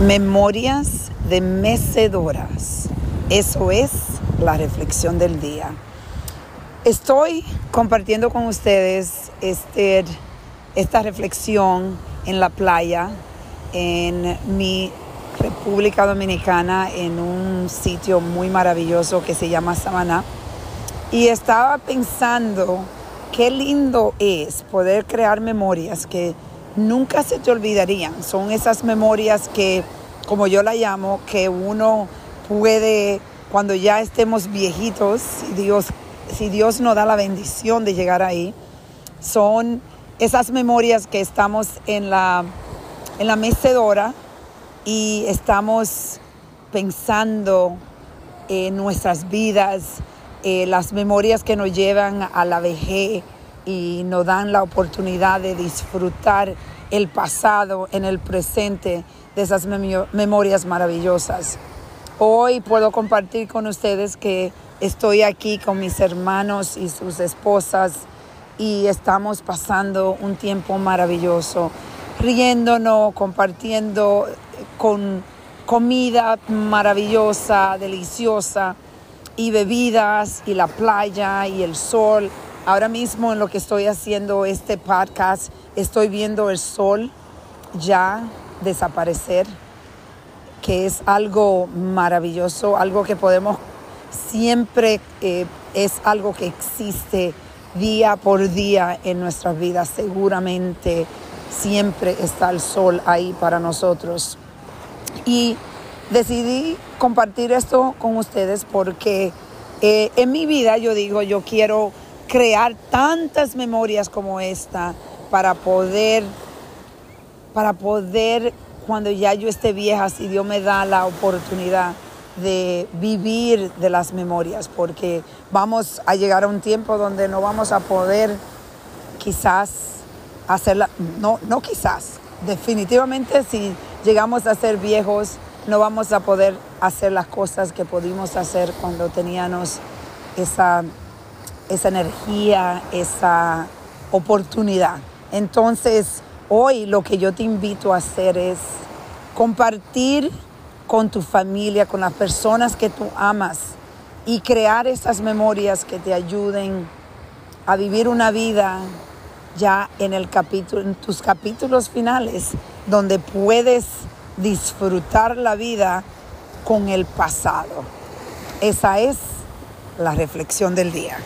Memorias de mecedoras. Eso es la reflexión del día. Estoy compartiendo con ustedes este, esta reflexión en la playa, en mi República Dominicana, en un sitio muy maravilloso que se llama Samaná. Y estaba pensando qué lindo es poder crear memorias que nunca se te olvidarían. Son esas memorias que, como yo la llamo, que uno puede, cuando ya estemos viejitos, si Dios, si Dios nos da la bendición de llegar ahí, son esas memorias que estamos en la, en la mecedora y estamos pensando en nuestras vidas, eh, las memorias que nos llevan a la vejez, y nos dan la oportunidad de disfrutar el pasado en el presente de esas memorias maravillosas. Hoy puedo compartir con ustedes que estoy aquí con mis hermanos y sus esposas y estamos pasando un tiempo maravilloso, riéndonos, compartiendo con comida maravillosa, deliciosa y bebidas y la playa y el sol Ahora mismo en lo que estoy haciendo este podcast, estoy viendo el sol ya desaparecer, que es algo maravilloso, algo que podemos siempre, eh, es algo que existe día por día en nuestras vidas. Seguramente siempre está el sol ahí para nosotros. Y decidí compartir esto con ustedes porque eh, en mi vida yo digo, yo quiero crear tantas memorias como esta para poder, para poder, cuando ya yo esté vieja, si Dios me da la oportunidad de vivir de las memorias, porque vamos a llegar a un tiempo donde no vamos a poder quizás hacerla, no, no quizás, definitivamente si llegamos a ser viejos, no vamos a poder hacer las cosas que pudimos hacer cuando teníamos esa esa energía, esa oportunidad. Entonces, hoy lo que yo te invito a hacer es compartir con tu familia, con las personas que tú amas y crear esas memorias que te ayuden a vivir una vida ya en el capítulo en tus capítulos finales donde puedes disfrutar la vida con el pasado. Esa es la reflexión del día.